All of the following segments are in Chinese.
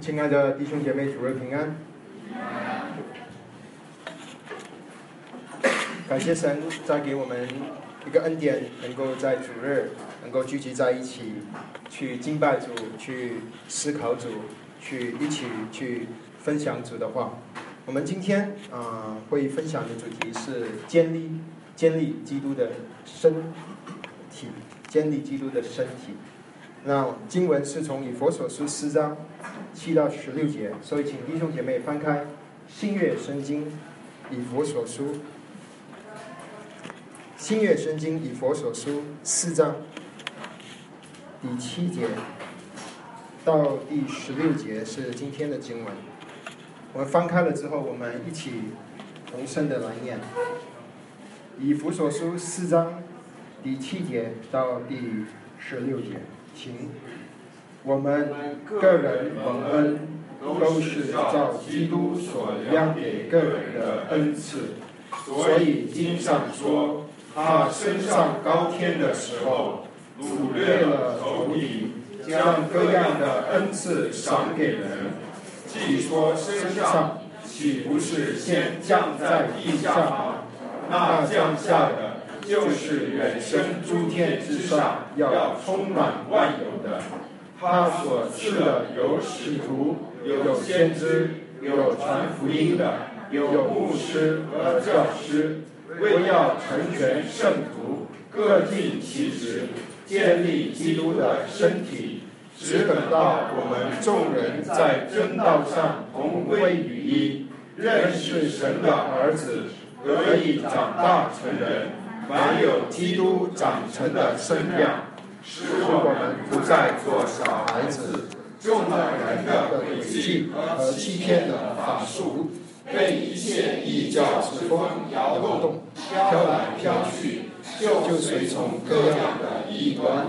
亲爱的弟兄姐妹，主日平安。感谢神再给我们一个恩典，能够在主日能够聚集在一起，去敬拜主，去思考主，去一起去分享主的话。我们今天啊会分享的主题是建立建立基督的身体，建立基督的身体。那经文是从以佛所书四章七到十六节，所以请弟兄姐妹翻开新月圣经以佛所书新月圣经以佛所书四章第七节到第十六节是今天的经文。我们翻开了之后，我们一起同声的来念以佛所书四章第七节到第十六节。请，我们个人蒙恩都是照基督所量给个人的恩赐，所以经上说，他升上高天的时候，掳掠了头顶，将各样的恩赐赏给人。既说升上，岂不是先降在地下吗？那降下的。就是远生诸天之上，要充满万有的。他所赐的有使徒，有先知，有传福音的，有牧师和教师，为要成全圣徒，各尽其职，建立基督的身体。只等到我们众人在真道上同归于一，认识神的儿子，得以长大成人。凡有基督长成的身量，使我们不再做小孩子，中了人的诡计和欺骗的法术，被一切异教之风摇动，飘来飘去，就随从各样的异端。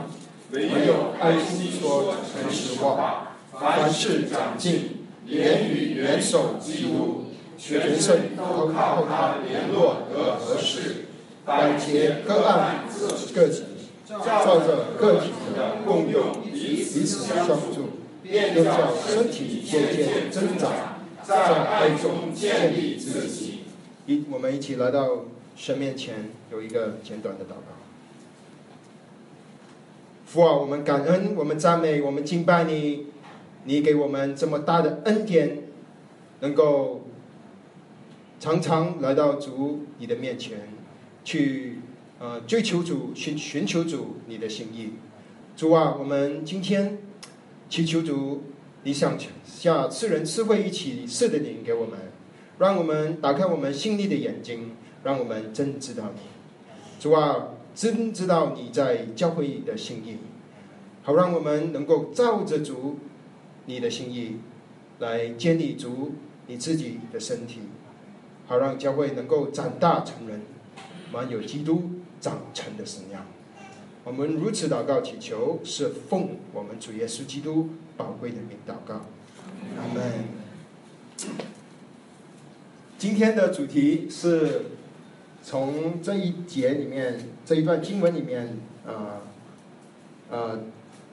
唯有爱心说诚实话，凡事长进，言语元首基督，全身都靠他联络得合适。百节各按各体，照着个体的共用彼此相助，又叫身体渐渐增长，在爱中建立自己。一，我们一起来到神面前，有一个简短的祷告。父啊，我们感恩，我们赞美，我们敬拜你，你给我们这么大的恩典，能够常常来到主你的面前。去呃追求主寻寻求主你的心意，主啊，我们今天祈求主，你想下赐人赐会一起赐的灵给我们，让我们打开我们心里的眼睛，让我们真知道你，主啊，真知道你在教会的心意，好让我们能够照着主你的心意来建立主你自己的身体，好让教会能够长大成人。满有基督长成的神样，我们如此祷告祈求，是奉我们主耶稣基督宝贵的名祷告。阿门。今天的主题是从这一节里面这一段经文里面啊啊，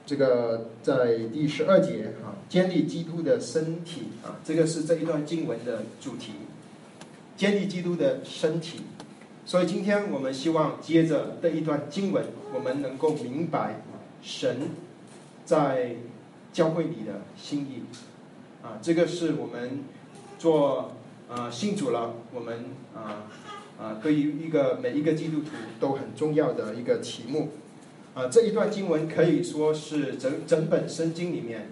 这个在第十二节啊，建立基督的身体啊，这个是这一段经文的主题，建立基督的身体。所以今天我们希望接着这一段经文，我们能够明白神在教会里的心意。啊，这个是我们做啊信主了，我们啊啊对于一个每一个基督徒都很重要的一个题目。啊，这一段经文可以说是整整本圣经里面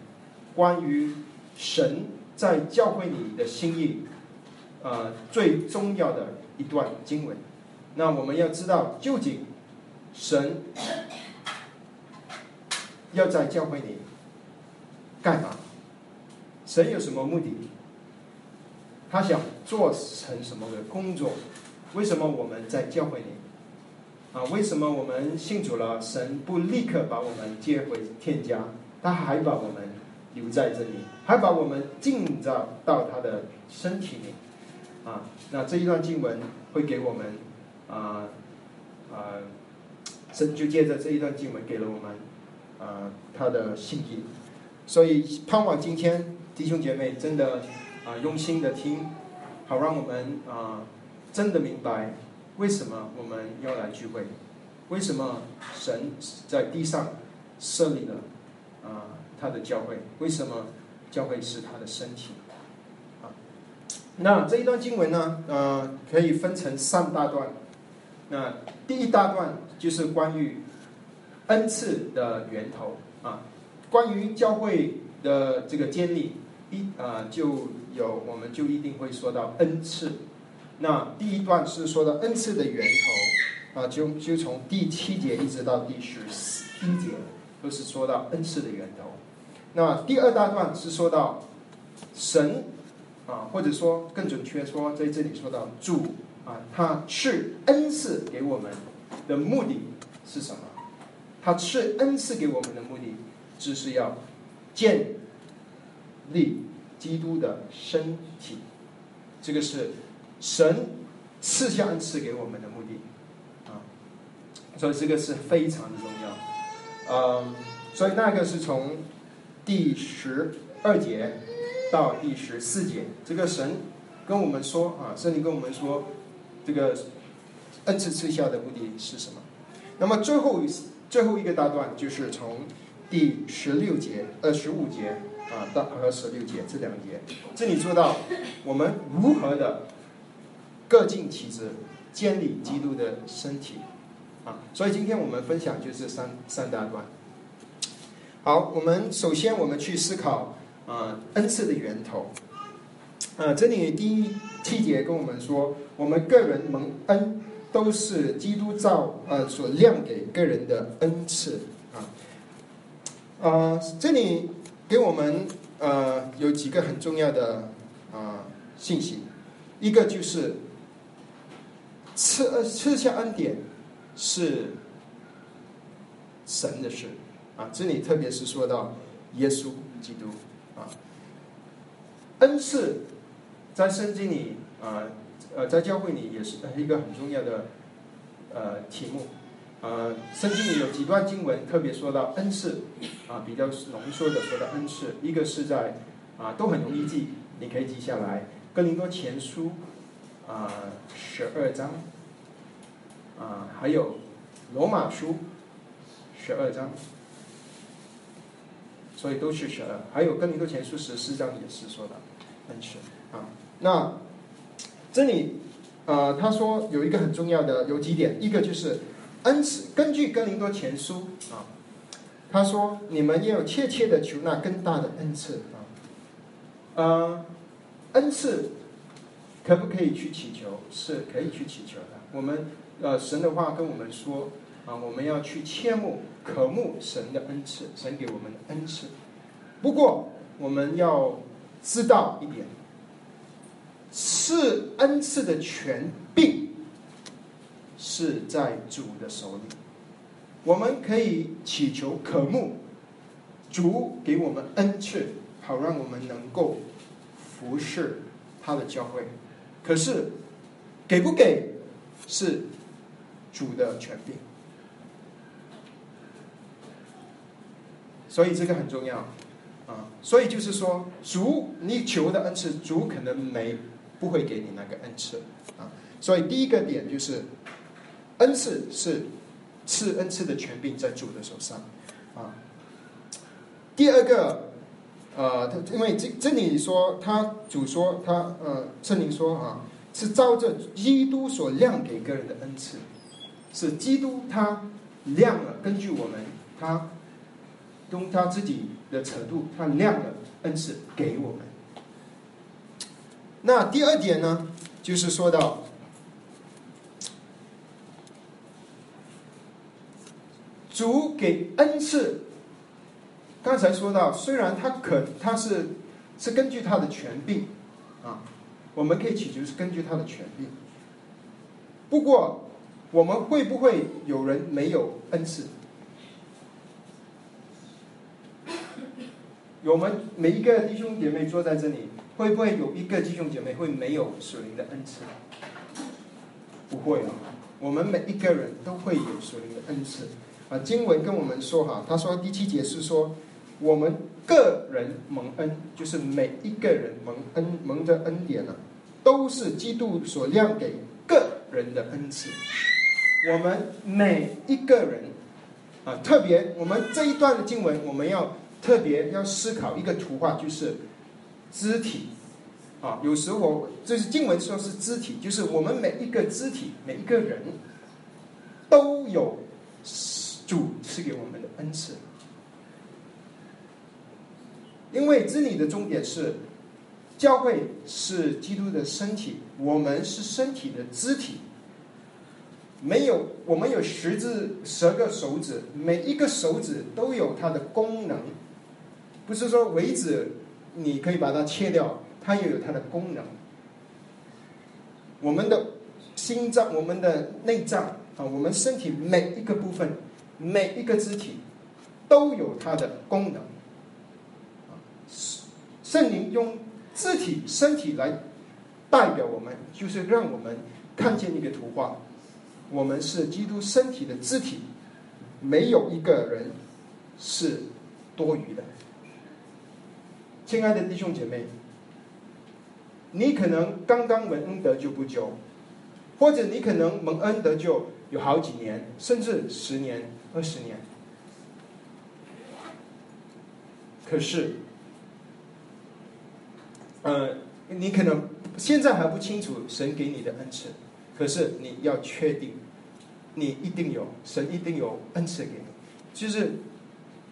关于神在教会里的心意，呃最重要的一段经文。那我们要知道，究竟神要在教会里干嘛？神有什么目的？他想做成什么的工作？为什么我们在教会里？啊，为什么我们信主了，神不立刻把我们接回天家？他还把我们留在这里，还把我们进到到他的身体里？啊，那这一段经文会给我们。啊啊，神就借着这一段经文给了我们啊他的信息。所以盼望今天弟兄姐妹真的啊用心的听，好让我们啊真的明白为什么我们要来聚会，为什么神在地上设立了啊他的教会，为什么教会是他的身体。那这一段经文呢，呃，可以分成三大段。那第一大段就是关于恩赐的源头啊，关于教会的这个建立，一啊就有我们就一定会说到恩赐。那第一段是说到恩赐的源头啊，就就从第七节一直到第十一节，都是说到恩赐的源头。那第二大段是说到神。啊，或者说更准确说，在这里说到主啊，他赐恩赐给我们的目的是什么？他赐恩赐给我们的目的，只是要建立基督的身体。这个是神赐下恩赐给我们的目的啊，所以这个是非常的重要。嗯，所以那个是从第十二节。到第十四节，这个神跟我们说啊，圣灵跟我们说，这个恩赐赐下的目的是什么？那么最后最后一个大段就是从第十六节、二十五节啊到二十六节这两节，这里说到我们如何的各尽其职，建立基督的身体啊。所以今天我们分享就是三三大段。好，我们首先我们去思考。啊，恩赐的源头。啊，这里第一七节跟我们说，我们个人蒙恩都是基督造呃所亮给个人的恩赐啊。啊，这里给我们呃有几个很重要的啊信息，一个就是赐赐下恩典是神的事啊，这里特别是说到耶稣基督。啊，恩赐在圣经里啊，呃，在教会里也是一个很重要的呃题目。呃，圣经里有几段经文特别说到恩赐啊，比较浓缩的说到恩赐。一个是在啊，都很容易记，你可以记下来。哥林多前书啊，十二章啊，还有罗马书十二章。所以都是十二，还有《哥林多前书》十四章也是说的恩赐啊。那这里呃，他说有一个很重要的有几点，一个就是恩赐。根据《哥林多前书》啊，他说你们要切切的求那更大的恩赐啊。呃，恩赐可不可以去祈求？是可以去祈求的。我们呃，神的话跟我们说。啊，我们要去切慕、渴慕神的恩赐，神给我们的恩赐。不过，我们要知道一点，是恩赐的权柄是在主的手里。我们可以祈求、渴慕主给我们恩赐，好让我们能够服侍他的教会。可是，给不给是主的权柄。所以这个很重要，啊，所以就是说，主你求的恩赐，主可能没不会给你那个恩赐，啊，所以第一个点就是，恩赐是赐恩赐的权柄在主的手上，啊，第二个，呃，他因为这这里说他主说他呃圣灵说啊，是照着基督所亮给个人的恩赐，是基督他亮了，根据我们他。用他自己的程度，他亮了恩赐给我们。那第二点呢，就是说到主给恩赐。刚才说到，虽然他可他是是根据他的权柄啊，我们可以祈求是根据他的权柄。不过，我们会不会有人没有恩赐？我们每一个弟兄姐妹坐在这里，会不会有一个弟兄姐妹会没有属灵的恩赐？不会啊，我们每一个人都会有属灵的恩赐。啊，经文跟我们说哈，他说第七节是说，我们个人蒙恩，就是每一个人蒙恩蒙的恩典呢，都是基督所亮给个人的恩赐。我们每一个人啊，特别我们这一段的经文，我们要特别要思考一个图画，就是肢体啊。有时我就是经文说是肢体，就是我们每一个肢体，每一个人都有主赐给我们的恩赐。因为真理的终点是，教会是基督的身体，我们是身体的肢体。没有，我们有十字十个手指，每一个手指都有它的功能，不是说为止你可以把它切掉，它也有它的功能。我们的心脏，我们的内脏啊，我们身体每一个部分，每一个肢体都有它的功能。圣灵用肢体、身体来代表我们，就是让我们看见一个图画。我们是基督身体的肢体，没有一个人是多余的。亲爱的弟兄姐妹，你可能刚刚蒙恩得救不久，或者你可能蒙恩得救有好几年，甚至十年、二十年，可是。呃，你可能现在还不清楚神给你的恩赐，可是你要确定，你一定有神一定有恩赐给你，就是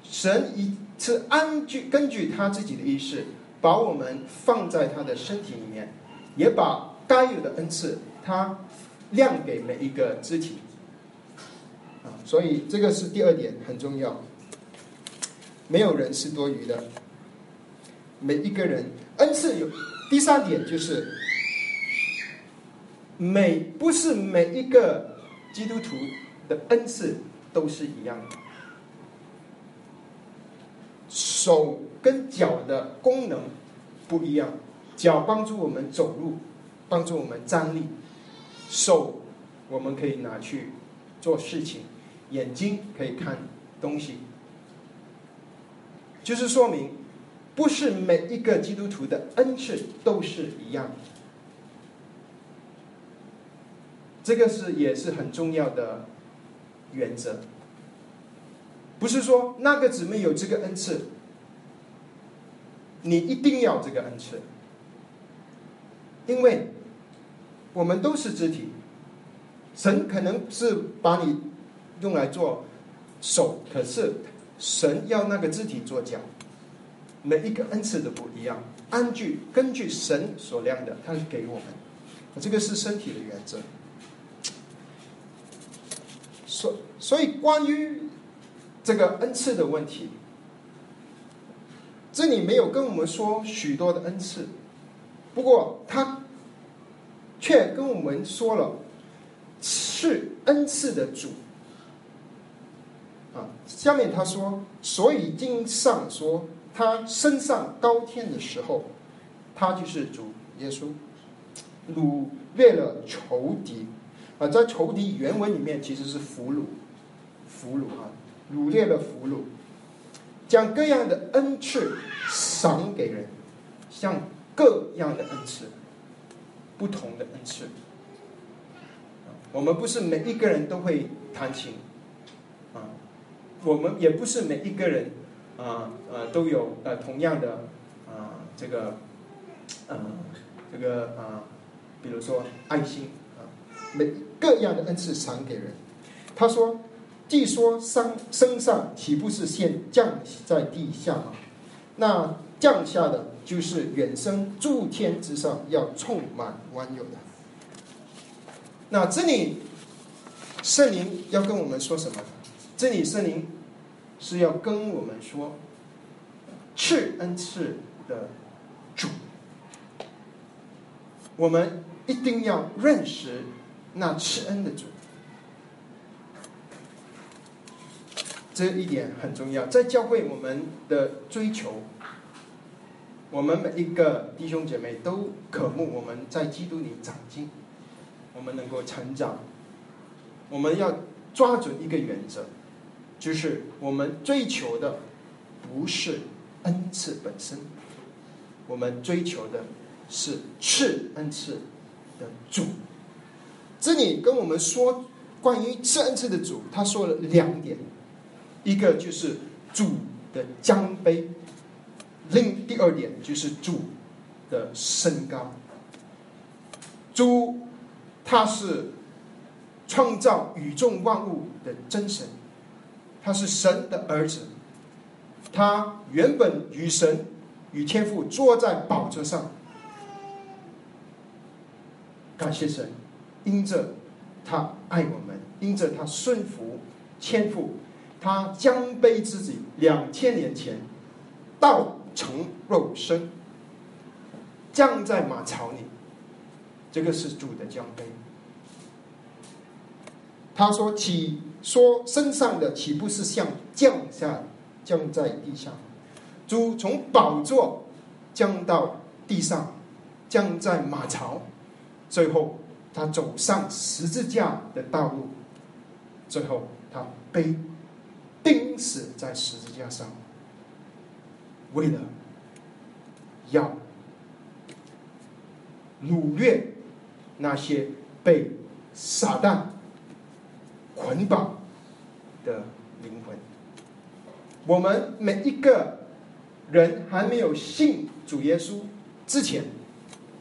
神一是安据根据他自己的意识，把我们放在他的身体里面，也把该有的恩赐他亮给每一个肢体，啊，所以这个是第二点很重要，没有人是多余的，每一个人。恩赐有第三点，就是每不是每一个基督徒的恩赐都是一样的。手跟脚的功能不一样，脚帮助我们走路，帮助我们站立；手我们可以拿去做事情，眼睛可以看东西，就是说明。不是每一个基督徒的恩赐都是一样的，这个是也是很重要的原则。不是说那个姊妹有这个恩赐，你一定要这个恩赐，因为我们都是肢体，神可能是把你用来做手，可是神要那个肢体做脚。每一个恩赐都不一样，根据根据神所量的，他是给我们，这个是身体的原则。所所以关于这个恩赐的问题，这里没有跟我们说许多的恩赐，不过他却跟我们说了是恩赐的主。啊，下面他说，所以经上说。他升上高天的时候，他就是主耶稣，掳掠了仇敌，啊，在仇敌原文里面其实是俘虏，俘虏啊，掳掠了俘虏，将各样的恩赐赏给人，像各样的恩赐，不同的恩赐，我们不是每一个人都会弹琴，啊，我们也不是每一个人。啊啊都有呃同样的啊这个啊这个啊比如说爱心啊每各样的恩赐赏给人。他说：“既说上升上，岂不是先降在地下吗？那降下的就是远升诸天之上，要充满万有的。那这里圣灵要跟我们说什么？这里圣灵。”是要跟我们说，赐恩赐的主，我们一定要认识那赐恩的主，这一点很重要。在教会，我们的追求，我们每一个弟兄姐妹都渴慕我们在基督里长进，我们能够成长，我们要抓准一个原则。就是我们追求的不是恩赐本身，我们追求的是赐恩赐的主。这里跟我们说关于赐恩赐的主，他说了两点，一个就是主的江杯，另第二点就是主的身高。主他是创造宇宙万物的真神，他是神的儿子，他原本与神与天父坐在宝座上，感谢神。因着他爱我们，因着他顺服天父，他将背自己两千年前道成肉身，降在马槽里。这个是主的将杯。他说：“起说身上的岂不是像降下降在地上？主从宝座降到地上，降在马槽，最后。”他走上十字架的道路，最后他背钉死在十字架上，为了要掳掠那些被撒旦捆绑的灵魂。我们每一个人还没有信主耶稣之前，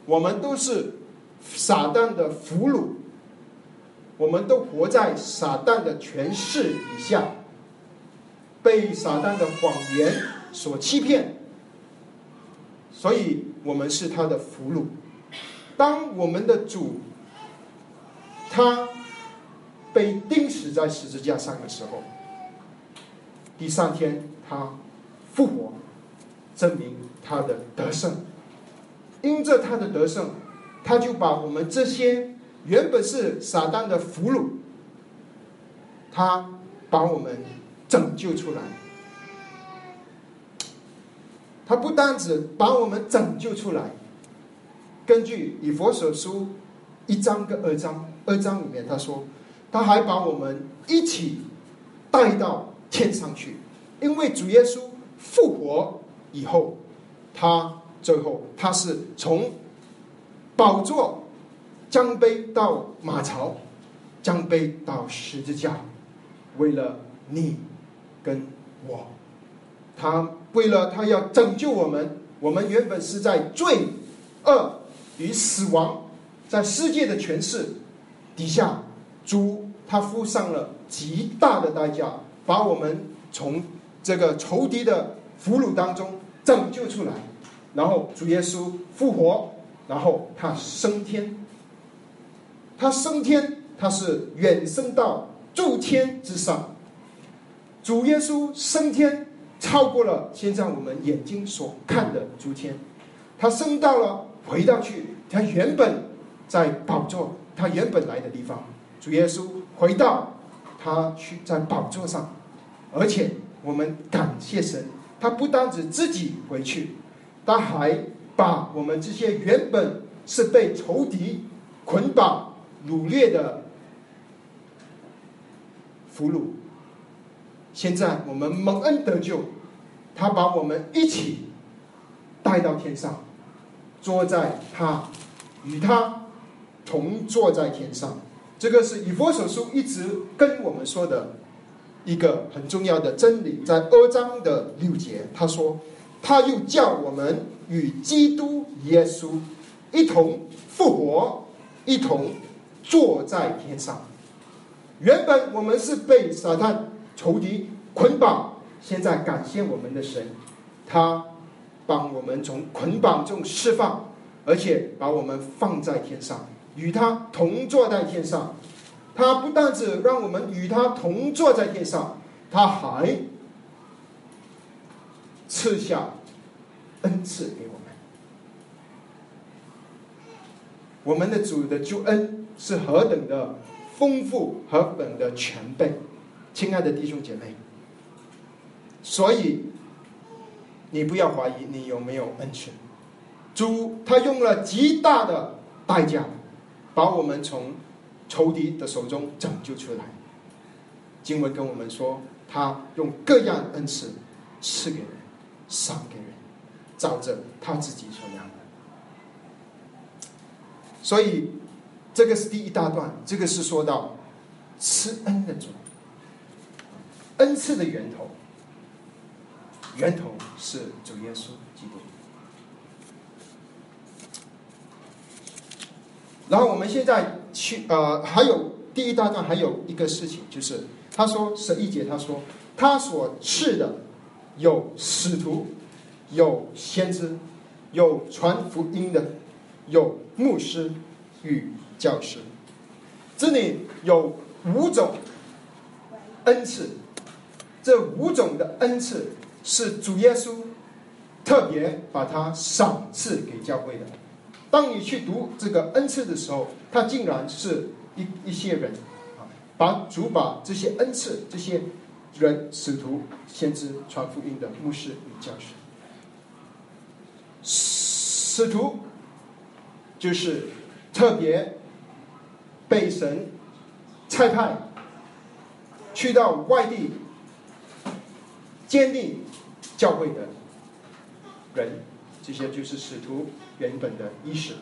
我们都是。撒旦的俘虏，我们都活在撒旦的权势以下，被撒旦的谎言所欺骗，所以我们是他的俘虏。当我们的主他被钉死在十字架上的时候，第三天他复活，证明他的得胜，因着他的得胜。他就把我们这些原本是撒旦的俘虏，他把我们拯救出来。他不单只把我们拯救出来，根据以佛所书一章跟二章，二章里面他说，他还把我们一起带到天上去，因为主耶稣复活以后，他最后他是从。宝座将杯到马槽，将杯到十字架，为了你跟我，他为了他要拯救我们。我们原本是在罪恶与死亡，在世界的权势底下，主他付上了极大的代价，把我们从这个仇敌的俘虏当中拯救出来，然后主耶稣复活。然后他升天，他升天，他是远升到诸天之上。主耶稣升天，超过了现在我们眼睛所看的诸天。他升到了，回到去，他原本在宝座，他原本来的地方。主耶稣回到他去在宝座上，而且我们感谢神，他不单只自己回去，他还。把我们这些原本是被仇敌捆绑、掳掠的俘虏，现在我们蒙恩得救，他把我们一起带到天上，坐在他与他同坐在天上。这个是以佛所书一直跟我们说的一个很重要的真理，在二章的六节，他说。他又叫我们与基督耶稣一同复活，一同坐在天上。原本我们是被撒旦仇敌捆绑，现在感谢我们的神，他帮我们从捆绑中释放，而且把我们放在天上，与他同坐在天上。他不但只让我们与他同坐在天上，他还。赐下恩赐给我们，我们的主的救恩是何等的丰富，何等的全备，亲爱的弟兄姐妹，所以你不要怀疑你有没有恩赐。主他用了极大的代价，把我们从仇敌的手中拯救出来。经文跟我们说，他用各样恩赐赐给人。赏给人，照着他自己所量的。所以，这个是第一大段，这个是说到施恩的主，恩赐的源头，源头是主耶稣基督。然后我们现在去呃，还有第一大段还有一个事情，就是他说十一节他说他所赐的有使徒，有先知，有传福音的，有牧师与教师。这里有五种恩赐，这五种的恩赐是主耶稣特别把它赏赐给教会的。当你去读这个恩赐的时候，他竟然是一一些人啊，把主把这些恩赐、这些人、使徒、先知、传福音的牧师与教师，使徒就是特别被神差派去到外地建立教会的人。这些就是使徒原本的意识。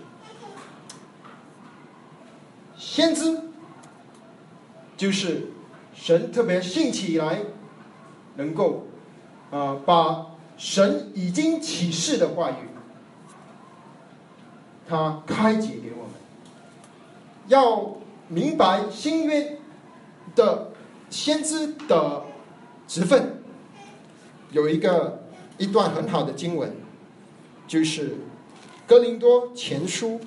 先知就是神特别兴起来，能够啊把神已经启示的话语，他开解给我们，要明白新约的先知的职分，有一个一段很好的经文。就是《哥林多前书》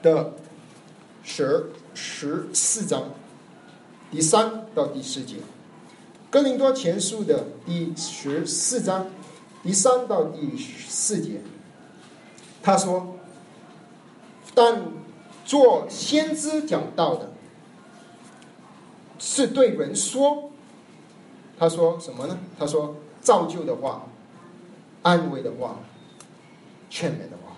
的十十四章第三到第四节，《哥林多前书》的第十四章第三到第四节，他说：“但做先知讲道的，是对人说。”他说什么呢？他说。造就的话，安慰的话，劝勉的话，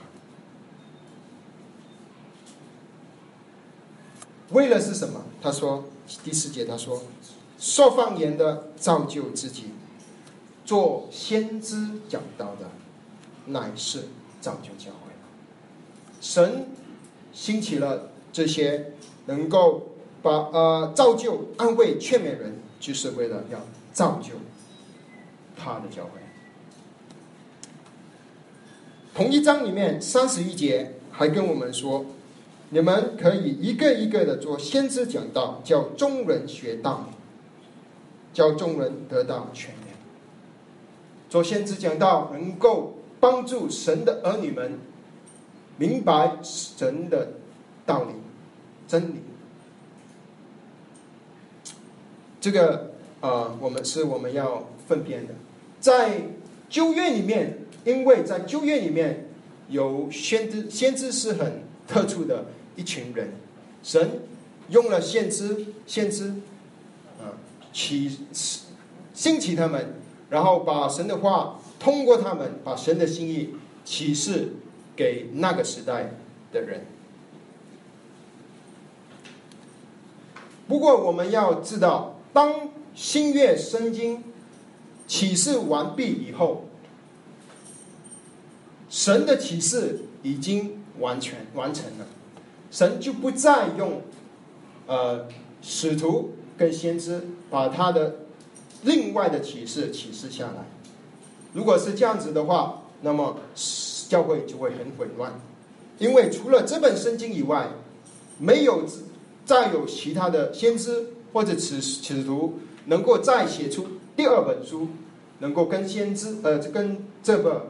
为了是什么？他说第四节，他说说方言的造就自己，做先知讲道的，乃是造就教会。神兴起了这些能够把呃造就、安慰、劝勉人，就是为了要造就。他的教会，同一章里面三十一节还跟我们说，你们可以一个一个的做先知讲道，叫众人学道，教众人得到全面。做先知讲道，能够帮助神的儿女们明白神的道理、真理。这个呃，我们是我们要分辨的。在旧约里面，因为在旧约里面有先知，先知是很特殊的一群人，神用了先知，先知啊起兴起他们，然后把神的话通过他们，把神的心意启示给那个时代的人。不过我们要知道，当新月圣经。启示完毕以后，神的启示已经完全完成了，神就不再用呃使徒跟先知把他的另外的启示启示下来。如果是这样子的话，那么教会就会很混乱，因为除了这本圣经以外，没有再有其他的先知或者使使徒能够再写出第二本书。能够跟先知，呃，跟这个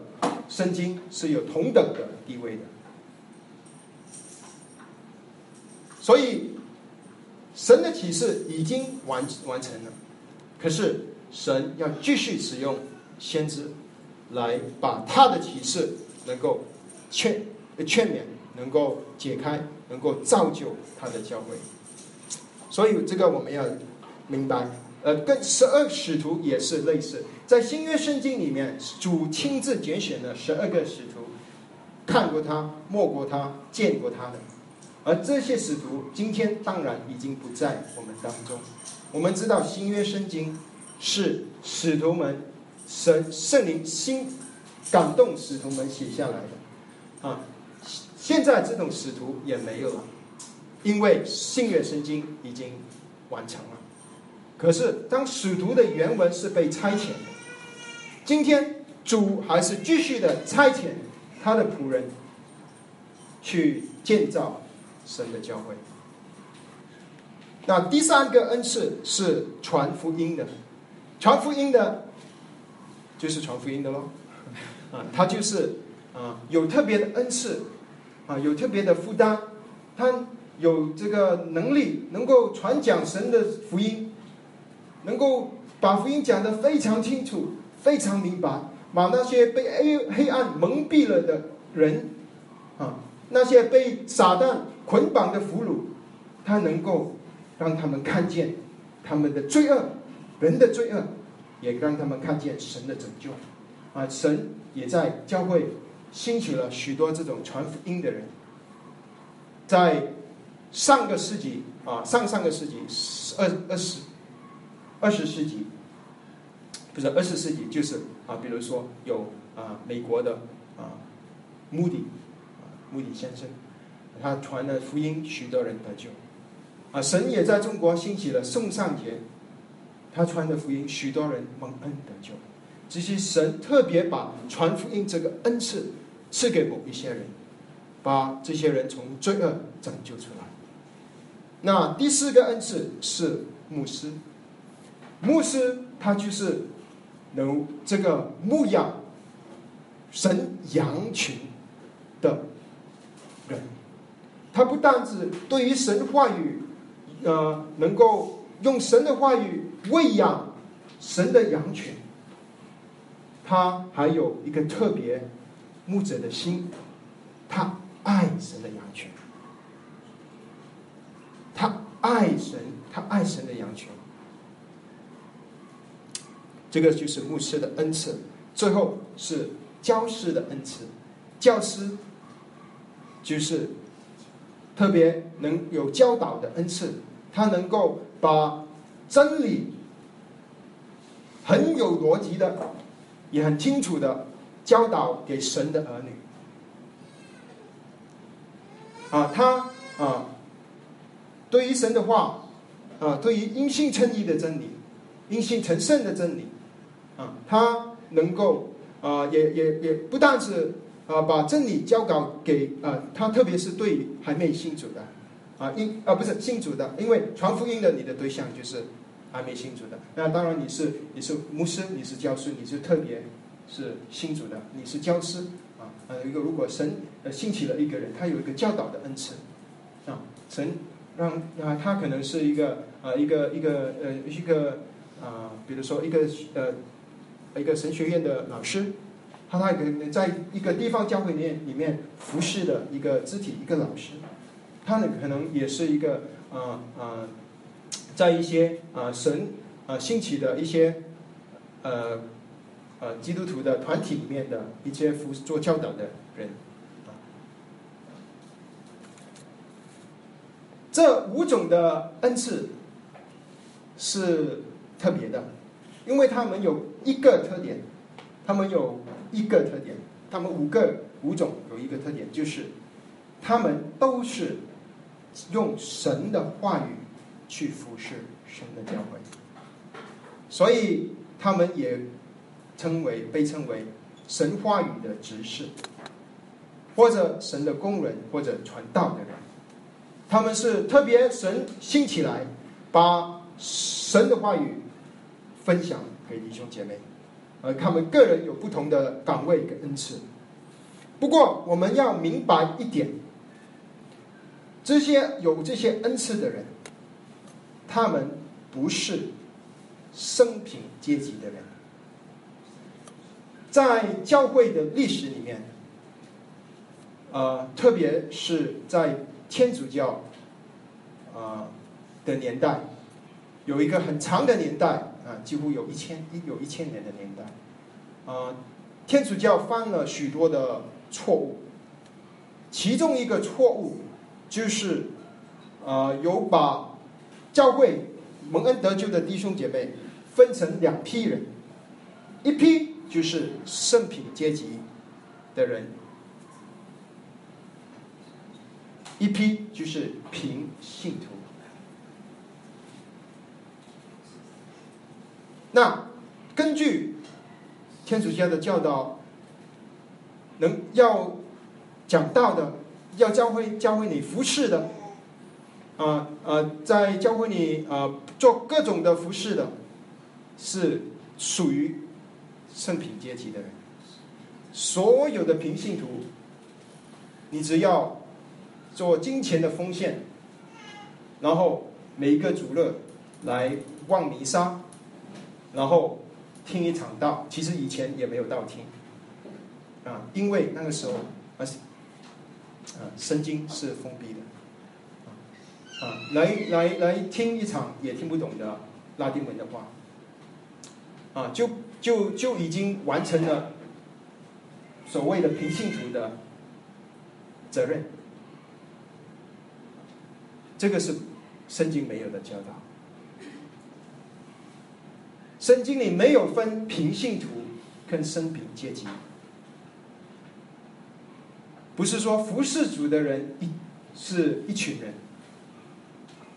圣经是有同等的地位的，所以神的启示已经完完成了，可是神要继续使用先知来把他的启示能够劝劝勉，能够解开，能够造就他的教会，所以这个我们要明白。呃，跟十二使徒也是类似，在新约圣经里面，主亲自拣选了十二个使徒，看过他，摸过他，见过他的，而这些使徒今天当然已经不在我们当中。我们知道新约圣经是使徒们神圣灵心感动使徒们写下来的啊。现在这种使徒也没有了，因为新约圣经已经完成了。可是当使徒的原文是被差遣的，今天主还是继续的差遣他的仆人去建造神的教会。那第三个恩赐是传福音的，传福音的，就是传福音的喽，啊，他就是啊有特别的恩赐，啊有特别的负担，他有这个能力能够传讲神的福音，能够把福音讲得非常清楚、非常明白，把那些被黑黑暗蒙蔽了的人，啊那些被撒旦捆绑的俘虏，他能够。让他们看见他们的罪恶，人的罪恶，也让他们看见神的拯救。啊，神也在教会兴起了许多这种传福音的人。在上个世纪啊，上上个世纪二二十二十世纪，不是二十世纪，就是啊，比如说有啊美国的啊穆迪啊穆迪先生，他传了福音，许多人得救。啊，神也在中国兴起了圣上节，他传的福音，许多人蒙恩得救。这些神特别把传福音这个恩赐赐给某一些人，把这些人从罪恶拯救出来。那第四个恩赐是牧师，牧师他就是能这个牧养神羊群的人，他不单只对于神话语。呃，能够用神的话语喂养神的羊群，他还有一个特别牧者的心，他爱神的羊群，他爱神，他爱神的羊群，这个就是牧师的恩赐。最后是教师的恩赐，教师就是特别能有教导的恩赐。他能够把真理很有逻辑的，也很清楚的教导给神的儿女。啊，他啊，对于神的话，啊，对于因信称义的真理，因信成圣的真理，啊，他能够啊，也也也不但是啊，把真理教导给啊，他特别是对还没信主的。啊，因啊不是信主的，因为传福音的你的对象就是还没信主的。那当然你是你是牧师，你是教师，你是特别是信主的，你是教师啊。呃，一个如果神呃兴起了一个人，他有一个教导的恩赐啊，神让啊他可能是一个啊一个一个呃一个啊，比如说一个呃一个神学院的老师，他他可能在一个地方教会里面里面服侍的一个肢体一个老师。他呢，可能也是一个啊啊，在一些啊神啊兴起的一些呃呃基督徒的团体里面的一些服做教导的人。这五种的恩赐是特别的，因为他们有一个特点，他们有一个特点，他们五个五种有一个特点，就是他们都是。用神的话语去服侍神的教会，所以他们也称为被称为神话语的执事，或者神的工人，或者传道的人。他们是特别神兴起来，把神的话语分享给弟兄姐妹，而他们个人有不同的岗位跟恩赐。不过我们要明白一点。这些有这些恩赐的人，他们不是生平阶级的人，在教会的历史里面，呃，特别是在天主教啊的年代，有一个很长的年代啊，几乎有一千一有一千年的年代，啊，天主教犯了许多的错误，其中一个错误。就是，呃，有把教会蒙恩得救的弟兄姐妹分成两批人，一批就是圣品阶级的人，一批就是平信徒。那根据天主教的教导，能要讲道的，要教会教会你服侍的，啊呃，在教会你啊做各种的服侍的，是属于圣品阶级的人。所有的平信徒，你只要做金钱的奉献，然后每一个主日来望弥撒。然后听一场道，其实以前也没有道听，啊，因为那个时候啊，啊，圣经是封闭的，啊，来来来听一场也听不懂的拉丁文的话，啊，就就就已经完成了所谓的平信徒的责任，这个是圣经没有的教导。圣经里没有分平信徒跟生平阶级，不是说服侍主的人一是一群人，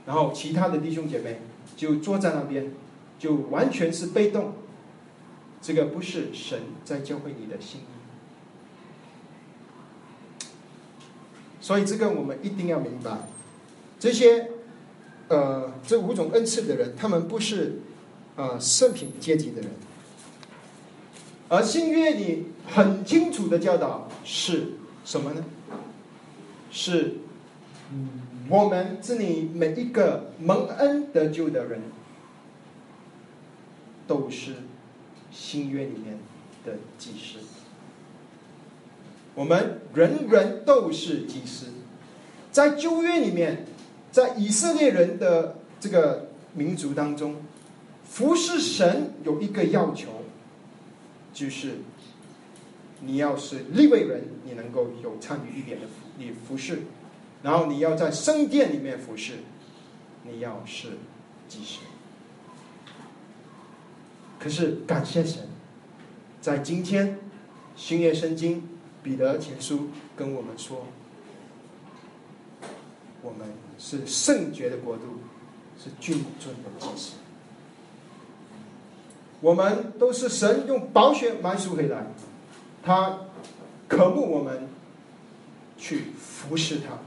然后其他的弟兄姐妹就坐在那边，就完全是被动。这个不是神在教会你的心意，所以这个我们一定要明白，这些呃这五种恩赐的人，他们不是。啊，圣品阶级的人，而新约里很清楚的教导是什么呢？是，我们这里每一个蒙恩得救的人，都是新约里面的祭司。我们人人都是祭司，在旧约里面，在以色列人的这个民族当中。服侍神有一个要求，就是你要是立位人，你能够有参与一点的你服侍，然后你要在圣殿里面服侍，你要是祭司。可是感谢神，在今天新约圣经彼得前书跟我们说，我们是圣洁的国度，是君尊的祭司。我们都是神用宝血买赎回来，他渴慕我们去服侍他，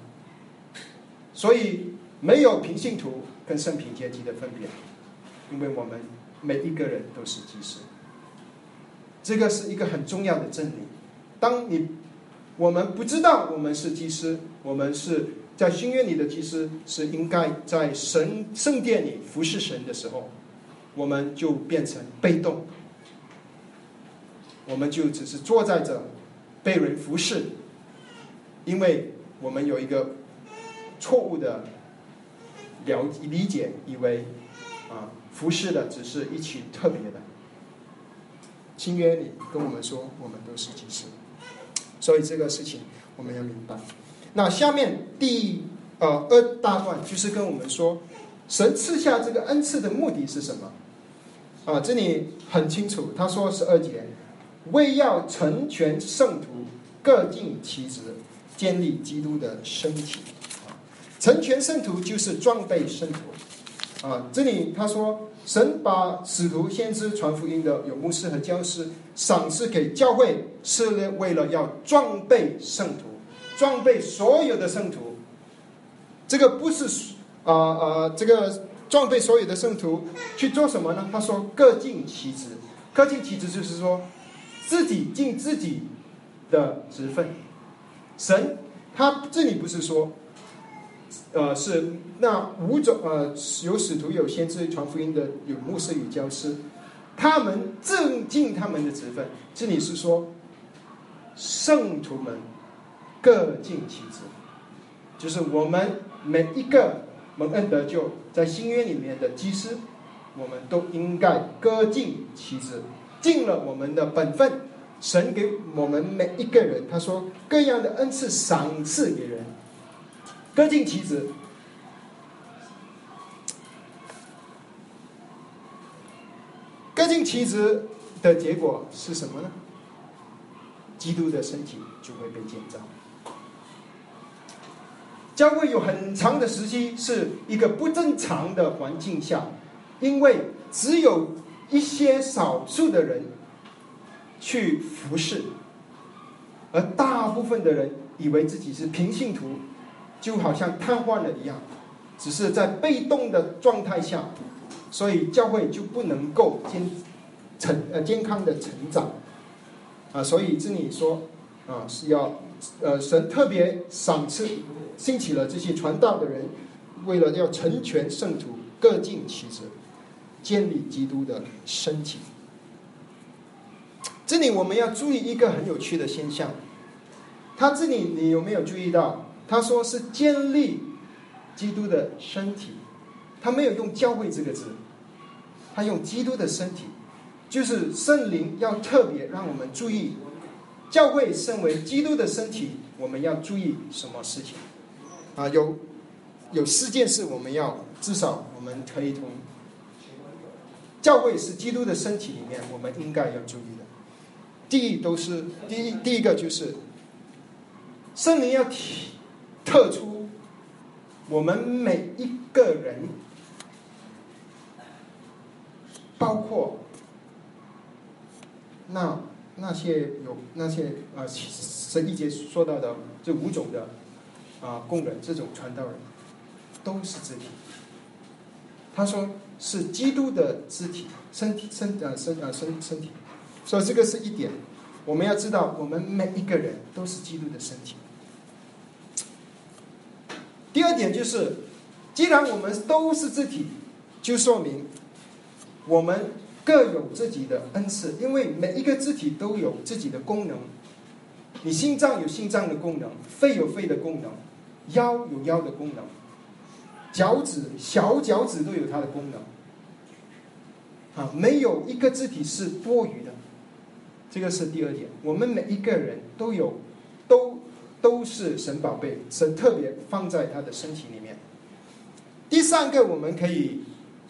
所以没有平信徒跟圣平阶级的分别，因为我们每一个人都是祭司，这个是一个很重要的真理。当你我们不知道我们是祭司，我们是在新约里的祭司，是应该在神圣殿里服侍神的时候。我们就变成被动，我们就只是坐在这被人服侍，因为我们有一个错误的了理解，以为啊服侍的只是一群特别的。新约里跟我们说，我们都是祭司，所以这个事情我们要明白。那下面第呃二大段就是跟我们说，神赐下这个恩赐的目的是什么？啊，这里很清楚，他说十二节，为要成全圣徒，各尽其职，建立基督的身体。啊，成全圣徒就是装备圣徒。啊，这里他说，神把使徒、先知、传福音的有牧师和教师赏赐给教会，是为了要装备圣徒，装备所有的圣徒。这个不是啊啊，这个。装备所有的圣徒去做什么呢？他说：“各尽其职。各尽其职就是说，自己尽自己的职分。神他这里不是说，呃，是那五种呃，有使徒、有先知、传福音的、有牧师与教师，他们正尽他们的职分。这里是说，圣徒们各尽其职，就是我们每一个。”蒙恩得救，在新约里面的祭司，我们都应该各尽其职，尽了我们的本分。神给我们每一个人，他说各样的恩赐赏赐给人，各尽其职。各尽其职的结果是什么呢？基督的身体就会被建造。教会有很长的时期是一个不正常的环境下，因为只有一些少数的人去服侍，而大部分的人以为自己是平信徒，就好像瘫痪了一样，只是在被动的状态下，所以教会就不能够健成呃健康的成长啊，所以这里说啊是要呃神特别赏赐。兴起了这些传道的人，为了要成全圣徒，各尽其职，建立基督的身体。这里我们要注意一个很有趣的现象，他这里你有没有注意到？他说是建立基督的身体，他没有用教会这个字，他用基督的身体，就是圣灵要特别让我们注意，教会身为基督的身体，我们要注意什么事情？啊，有有四件事，我们要至少我们可以从教会是基督的身体里面，我们应该要注意的。第一，都是第一，第一个就是圣灵要提特出我们每一个人，包括那那些有那些啊，神一节说到的这五种的。啊，工人这种传道人都是肢体。他说是基督的肢体，身体身啊身啊身身体。所以这个是一点，我们要知道，我们每一个人都是基督的身体。第二点就是，既然我们都是肢体，就说明我们各有自己的恩赐，因为每一个肢体都有自己的功能。你心脏有心脏的功能，肺有肺的功能。腰有腰的功能，脚趾小脚趾都有它的功能，啊，没有一个肢体是多余的，这个是第二点。我们每一个人都有，都都是神宝贝，神特别放在他的身体里面。第三个，我们可以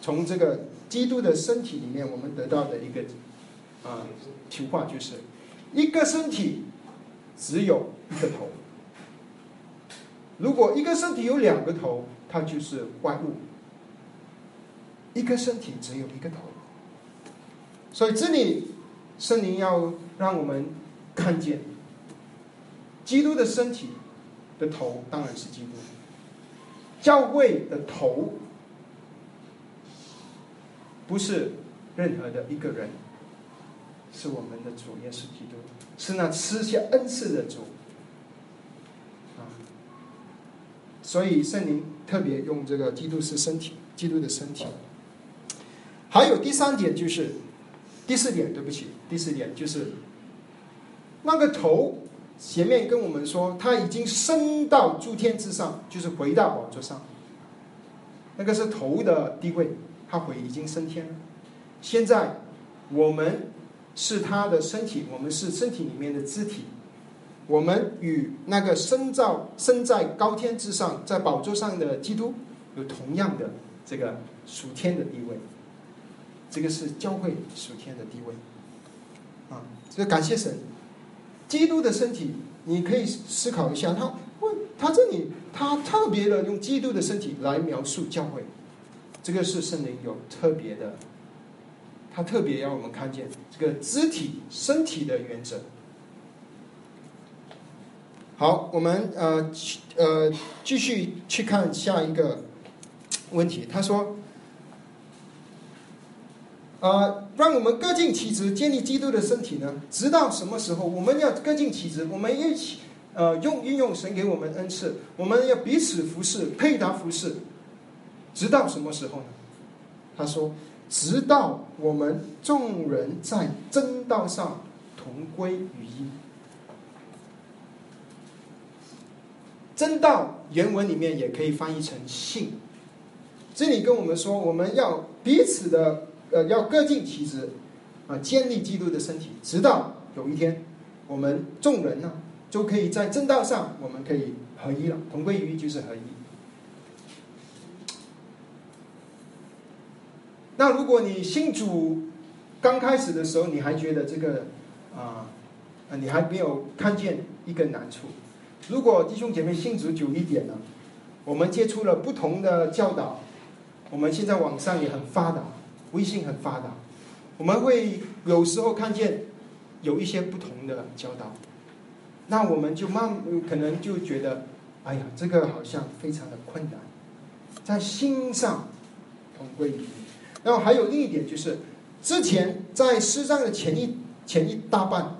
从这个基督的身体里面，我们得到的一个啊情况，就是一个身体只有一个头。如果一个身体有两个头，它就是怪物。一个身体只有一个头，所以这里圣灵要让我们看见，基督的身体的头当然是基督，教会的头不是任何的一个人，是我们的主耶稣基督，是那赐下恩赐的主。所以圣灵特别用这个基督是身体，基督的身体。还有第三点就是，第四点，对不起，第四点就是那个头前面跟我们说他已经升到诸天之上，就是回到宝座上。那个是头的地位，他回已经升天了。现在我们是他的身体，我们是身体里面的肢体。我们与那个身在身在高天之上，在宝座上的基督有同样的这个属天的地位，这个是教会属天的地位啊！这个感谢神，基督的身体，你可以思考一下，他问他这里他特别的用基督的身体来描述教会，这个是圣灵有特别的，他特别让我们看见这个肢体身体的原则。好，我们呃呃继续去看下一个问题。他说：“呃，让我们各尽其职，建立基督的身体呢？直到什么时候？我们要各尽其职，我们一起呃用运用神给我们恩赐，我们要彼此服侍，配搭服侍，直到什么时候呢？”他说：“直到我们众人在真道上同归于一。”真道原文里面也可以翻译成信。这里跟我们说，我们要彼此的呃，要各尽其职，啊，建立基督的身体，直到有一天，我们众人呢，就可以在正道上，我们可以合一了，同归于一就是合一。那如果你信主刚开始的时候，你还觉得这个啊，你还没有看见一个难处。如果弟兄姐妹信主久一点呢，我们接触了不同的教导，我们现在网上也很发达，微信很发达，我们会有时候看见有一些不同的教导，那我们就慢可能就觉得，哎呀，这个好像非常的困难，在心上同归于尽。然后还有另一点就是，之前在诗章的前一前一大半，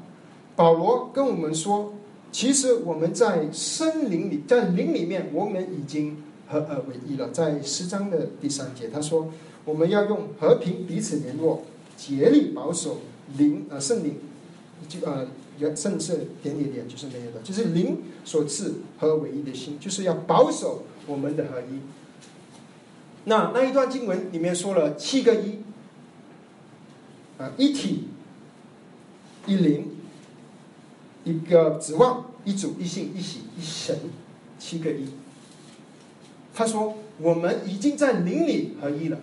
保罗跟我们说。其实我们在森林里，在林里面，我们已经合二为一了。在诗章的第三节，他说我们要用和平彼此联络，竭力保守灵呃圣灵，就呃圣是点点点就是没有的，就是灵所赐合为一的心，就是要保守我们的合一。那那一段经文里面说了七个一，啊一体一灵。一个指望，一主一信一喜一神，七个一。他说：“我们已经在灵里合一了。”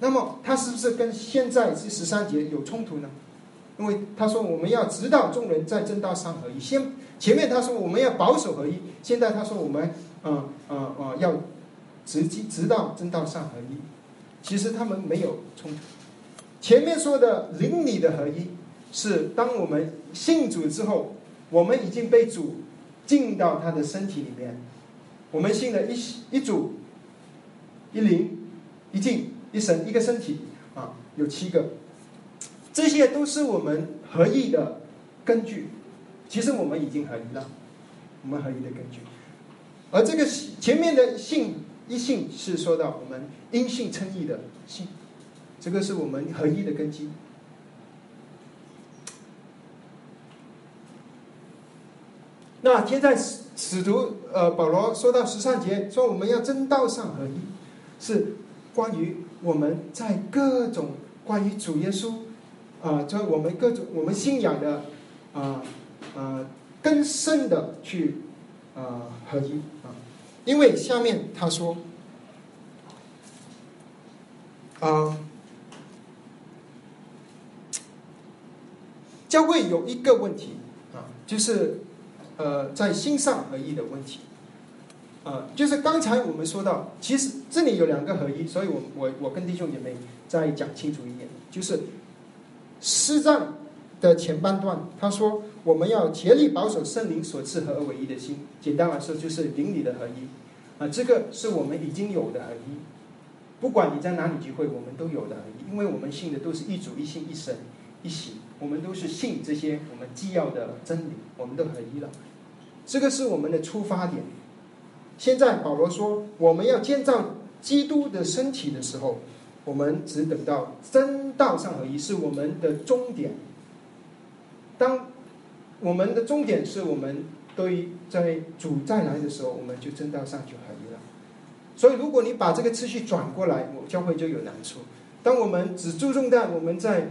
那么他是不是跟现在这十三节有冲突呢？因为他说我们要指导众人在正道上合一。先前面他说我们要保守合一，现在他说我们嗯嗯嗯要直接直到正道上合一。其实他们没有冲突。前面说的邻里的合一。是当我们信主之后，我们已经被主进到他的身体里面。我们信了一一主一灵一进一神一个身体啊，有七个，这些都是我们合一的根据。其实我们已经合一了，我们合一的根据。而这个前面的信一信是说到我们因信称义的信，这个是我们合一的根基。那现在使使徒呃保罗说到十三节，说我们要真道上合一，是关于我们在各种关于主耶稣啊，在我们各种我们信仰的啊啊更深的去啊合一啊，因为下面他说啊，教会有一个问题啊，就是。呃，在心上合一的问题，呃，就是刚才我们说到，其实这里有两个合一，所以我我我跟弟兄姐妹再讲清楚一点，就是诗战的前半段，他说我们要竭力保守圣灵所赐合而为一的心，简单来说就是灵里的合一，啊，这个是我们已经有的合一，不管你在哪里聚会，我们都有的合一，因为我们信的都是一主一信一神一喜，我们都是信这些我们既要的真理，我们都合一了。这个是我们的出发点。现在保罗说，我们要建造基督的身体的时候，我们只等到真道上合一，是我们的终点。当我们的终点是我们对在主再来的时候，我们就真道上就合一了。所以，如果你把这个次序转过来，我教会就有难处。当我们只注重在我们在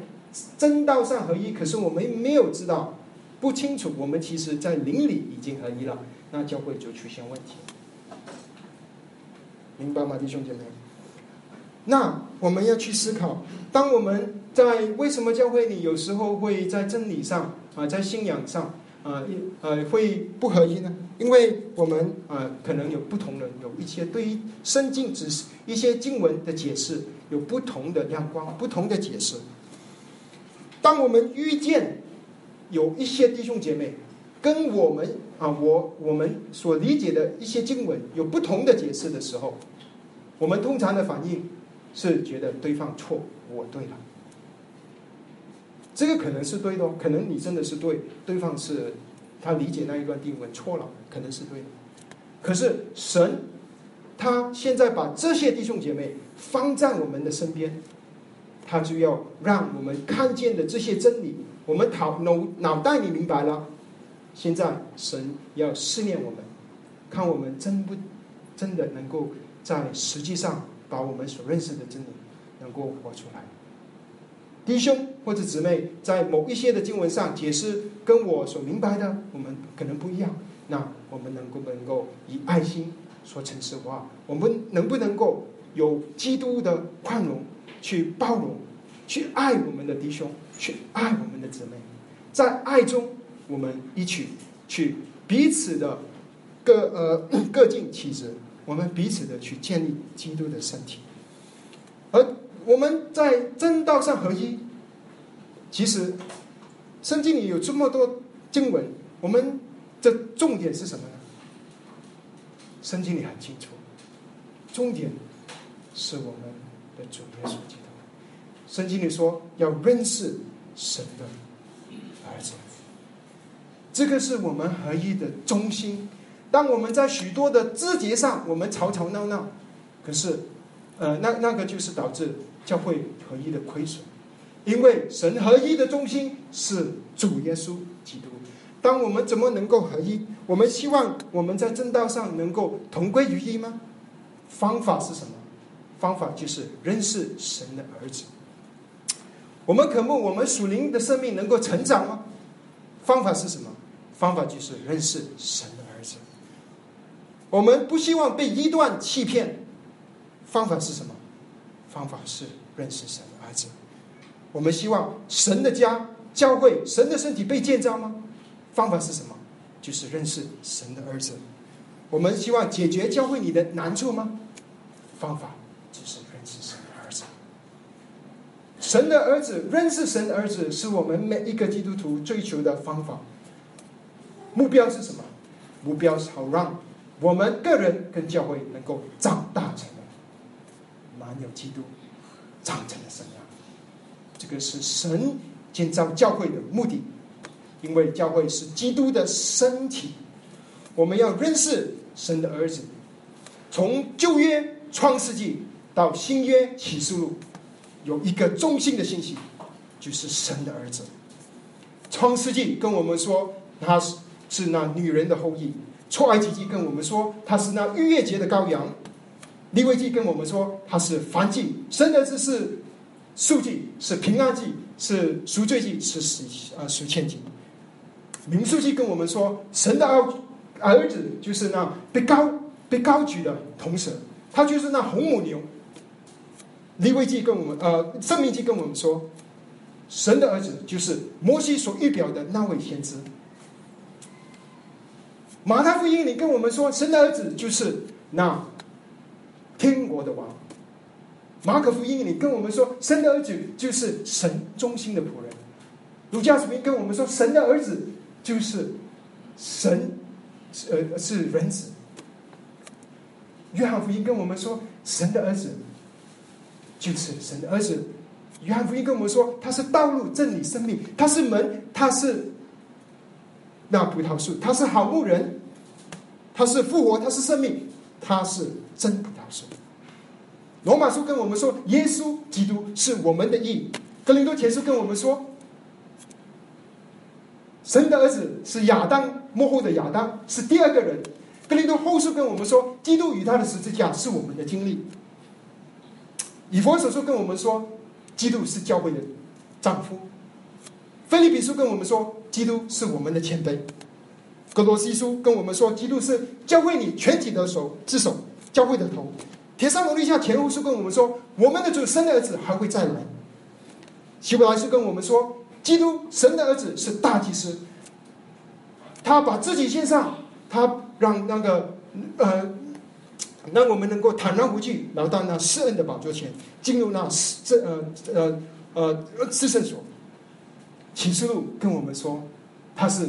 真道上合一，可是我们没有知道。不清楚，我们其实在灵里已经合一了，那教会就出现问题，明白吗，弟兄姐妹？那我们要去思考，当我们在为什么教会里有时候会在真理上啊，在信仰上啊，呃，会不合一呢？因为我们啊，可能有不同人有一些对于圣经只是一些经文的解释有不同的亮光，不同的解释。当我们遇见。有一些弟兄姐妹跟我们啊，我我们所理解的一些经文有不同的解释的时候，我们通常的反应是觉得对方错，我对了。这个可能是对的，可能你真的是对，对方是他理解那一段经文错了，可能是对的。可是神他现在把这些弟兄姐妹放在我们的身边，他就要让我们看见的这些真理。我们脑脑脑袋里明白了，现在神要试炼我们，看我们真不真的能够在实际上把我们所认识的真理能够活出来。弟兄或者姊妹在某一些的经文上解释跟我所明白的，我们可能不一样。那我们能够不能够以爱心说诚实话？我们能不能够有基督的宽容去包容？去爱我们的弟兄，去爱我们的姊妹，在爱中，我们一起去彼此的各呃各尽其职，我们彼此的去建立基督的身体。而我们在真道上合一，其实圣经里有这么多经文，我们的重点是什么呢？圣经里很清楚，重点是我们的主耶稣基督。圣经里说要认识神的儿子，这个是我们合一的中心。当我们在许多的枝节上，我们吵吵闹闹，可是，呃，那那个就是导致教会合一的亏损，因为神合一的中心是主耶稣基督。当我们怎么能够合一？我们希望我们在正道上能够同归于一吗？方法是什么？方法就是认识神的儿子。我们渴慕我们属灵的生命能够成长吗？方法是什么？方法就是认识神的儿子。我们不希望被一段欺骗，方法是什么？方法是认识神的儿子。我们希望神的家、教会、神的身体被建造吗？方法是什么？就是认识神的儿子。我们希望解决教会你的难处吗？方法就是。神的儿子认识神的儿子，是我们每一个基督徒追求的方法。目标是什么？目标是好让我们个人跟教会能够长大成人，满有基督长成的生样。这个是神建造教会的目的。因为教会是基督的身体，我们要认识神的儿子。从旧约创世纪到新约启示录，有一个中心的信息，就是神的儿子。创世纪跟我们说他是是那女人的后裔，出埃及记跟我们说他是那逾越节的羔羊，利未记跟我们说他是燔祭，神的儿子是赎祭，是平安祭，是赎罪祭，是死啊赎愆祭。民书记跟我们说，神的儿儿子就是那被高被高举的铜蛇，他就是那红母牛。利未记跟我们呃，生命记跟我们说，神的儿子就是摩西所预表的那位先知。马太福音里跟我们说，神的儿子就是那天国的王。马可福音里跟我们说，神的儿子就是神中心的仆人。儒家福音跟我们说，神的儿子。就是神，呃，是人子。约翰福音跟我们说，神的儿子就是神的儿子。约翰福音跟我们说，他是道路、真理、生命，他是门，他是那葡萄树，他是好牧人，他是复活，他是生命，他是真葡萄树。罗马书跟我们说，耶稣基督是我们的义。格林多前书跟我们说。神的儿子是亚当幕后的亚当，是第二个人。格林多后书跟我们说，基督与他的十字架是我们的经历。以佛所说跟我们说，基督是教会的丈夫。菲利比书跟我们说，基督是我们的前辈。格罗西书跟我们说，基督是教会你全体的手之首，教会的头。铁山罗立下前后书跟我们说，我们的主生的儿子还会再来。希伯来书跟我们说。基督神的儿子是大祭司，他把自己献上，他让那个呃，让我们能够坦然无惧，来到那施恩的宝座前，进入那这呃呃呃至圣所。启示录跟我们说，他是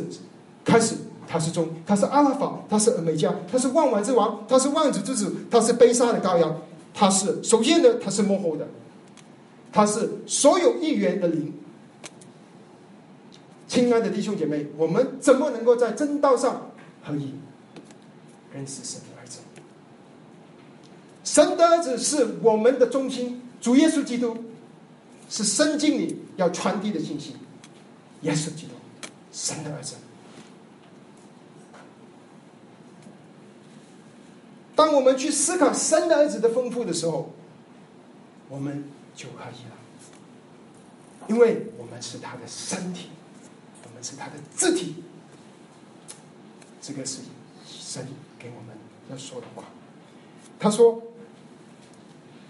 开始，他是终，他是阿拉法，他是美加，他是万王之王，他是万主之主，他是悲杀的羔羊，他是首先的，他是幕后的，他是所有一员的灵。亲爱的弟兄姐妹，我们怎么能够在正道上合一，认识神？神的儿子是我们的中心，主耶稣基督是圣经里要传递的信息。耶稣基督，神的儿子。当我们去思考神的儿子的丰富的时候，我们就可以了，因为我们是他的身体。我们是他的肢体，这个是神给我们要说的话。他说：“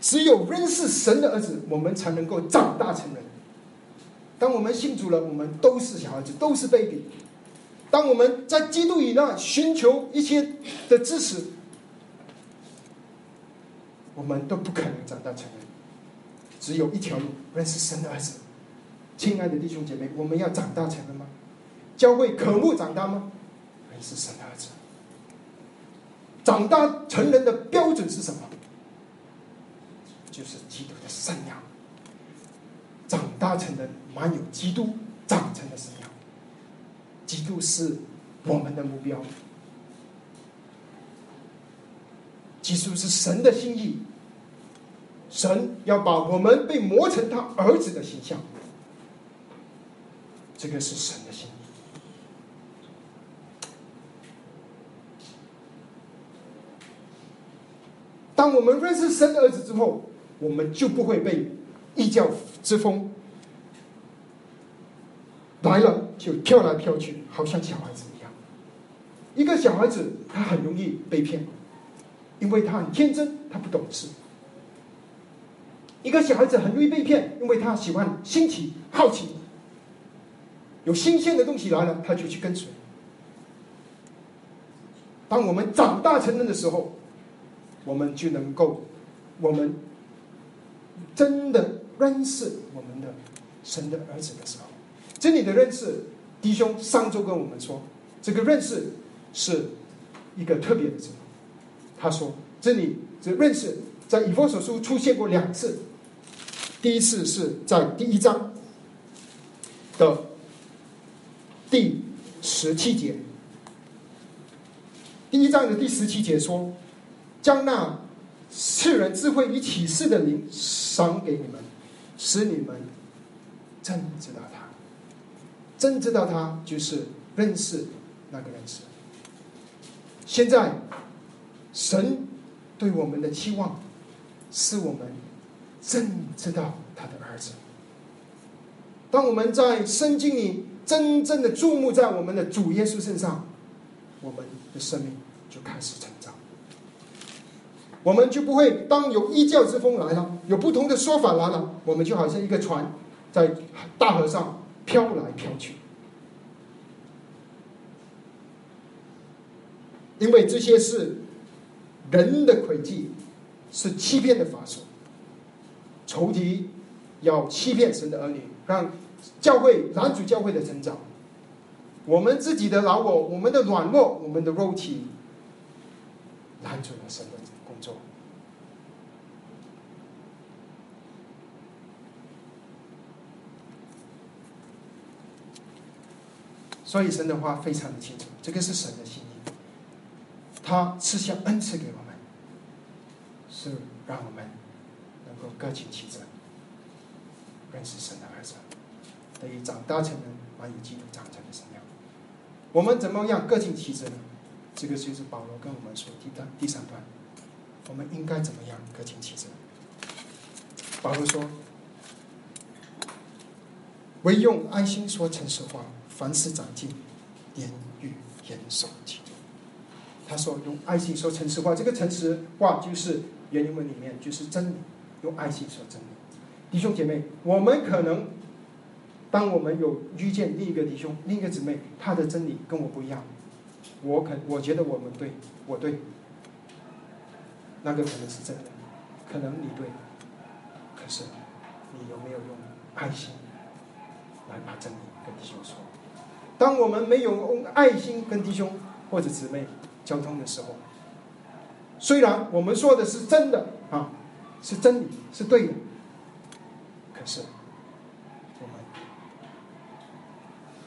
只有认识神的儿子，我们才能够长大成人。当我们信主了，我们都是小孩子，都是 baby。当我们在基督以内寻求一些的支持，我们都不可能长大成人。只有一条路，认识神的儿子。亲爱的弟兄姐妹，我们要长大成人吗？教会渴慕长大吗？认识神的儿子。长大成人的标准是什么？就是基督的生养。长大成人，满有基督长成的生养。基督是我们的目标。基督是神的心意。神要把我们被磨成他儿子的形象。这个是神的心意。当我们认识神的儿子之后，我们就不会被异教之风来了就飘来飘去，好像小孩子一样。一个小孩子他很容易被骗，因为他很天真，他不懂事。一个小孩子很容易被骗，因为他喜欢新奇、好奇。有新鲜的东西来了，他就去跟随。当我们长大成人的时候，我们就能够，我们真的认识我们的神的儿子的时候，这里的认识，弟兄上周跟我们说，这个认识是一个特别的字。他说，这里这认识在以弗所书出现过两次，第一次是在第一章的。第十七节，第一章的第十七节说：“将那赐人智慧与启示的灵赏给你们，使你们真知道他。真知道他，就是认识那个认识。现在，神对我们的期望，是我们真知道他的儿子。当我们在圣经里。”真正的注目在我们的主耶稣身上，我们的生命就开始成。我们就不会当有异教之风来了，有不同的说法来了，我们就好像一个船在大河上飘来飘去。因为这些是人的诡计，是欺骗的法术，仇敌要欺骗神的儿女，让。教会男主教会的成长，我们自己的老我，我们的软弱，我们的肉体，拦住了神的工作。所以神的话非常的清楚，这个是神的心意，他赐下恩赐给我们，是让我们能够各尽其责，认识神的儿子。得以长大成人，满以基督长成的身量。我们怎么样各尽其责呢？这个就是保罗跟我们说第段第三段，我们应该怎么样各尽其责？保罗说：“唯用爱心说诚实话，凡事长进，言语严守基督。”他说：“用爱心说诚实话，这个诚实话就是原文里面就是真理，用爱心说真理。”弟兄姐妹，我们可能。当我们有遇见另一个弟兄、另一个姊妹，他的真理跟我不一样，我可我觉得我们对，我对，那个可能是真的，可能你对，可是你有没有用爱心来把真理跟弟兄说？当我们没有用爱心跟弟兄或者姊妹交通的时候，虽然我们说的是真的啊，是真理，是对的，可是我们。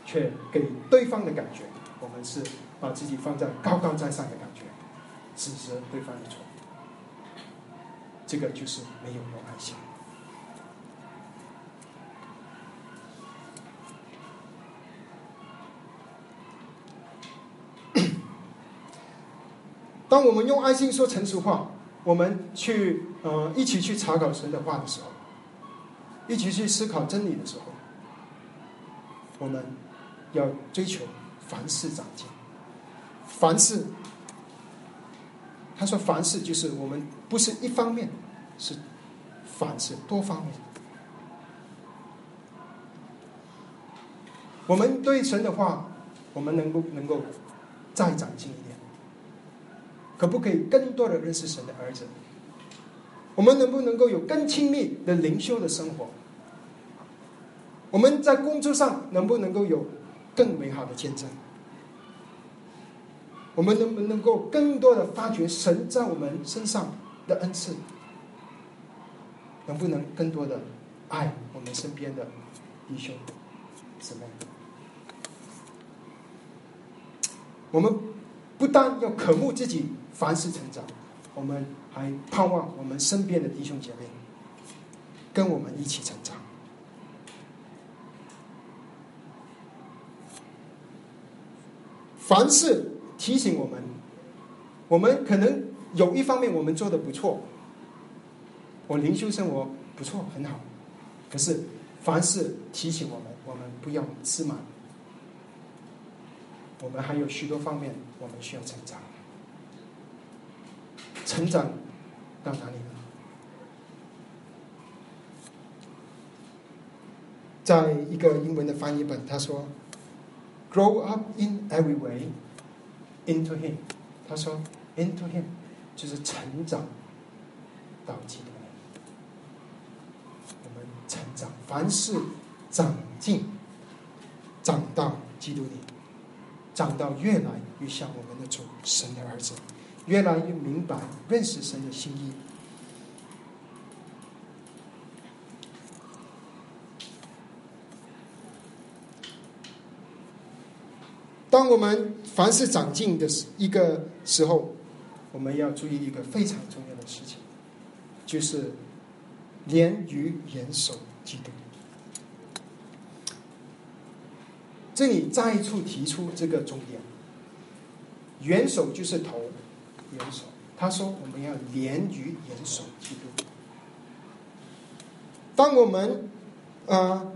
却给对方的感觉，我们是把自己放在高高在上的感觉，指责对方的错，这个就是没有用爱心。当我们用爱心说成熟话，我们去呃一起去查考神的话的时候，一起去思考真理的时候，我们。要追求凡事长进，凡事，他说凡事就是我们不是一方面，是凡事多方面。我们对神的话，我们能不能够再长进一点？可不可以更多的认识神的儿子？我们能不能够有更亲密的灵修的生活？我们在工作上能不能够有更美好的见证？我们能不能够更多的发掘神在我们身上的恩赐？能不能更多的爱我们身边的弟兄姊妹？我们不但要渴慕自己凡事成长，我们还盼望我们身边的弟兄姐妹跟我们一起成长。凡事提醒我们，我们可能有一方面我们做的不错，我灵修生活不错很好，可是凡事提醒我们，我们不要自满。我们还有许多方面，我们需要成长。成长到哪里呢？在一个英文的翻译本，他说：“Grow up in every way into Him。”他说：“Into Him 就是成长到基督。成长，凡事长进，长到基督里。”长到越来越像我们的主神的儿子，越来越明白认识神的心意。当我们凡是长进的一个时候，我们要注意一个非常重要的事情，就是连于严守基督。这里再一处提出这个重点，元首就是头，元首。他说我们要连于元首基督。当我们啊，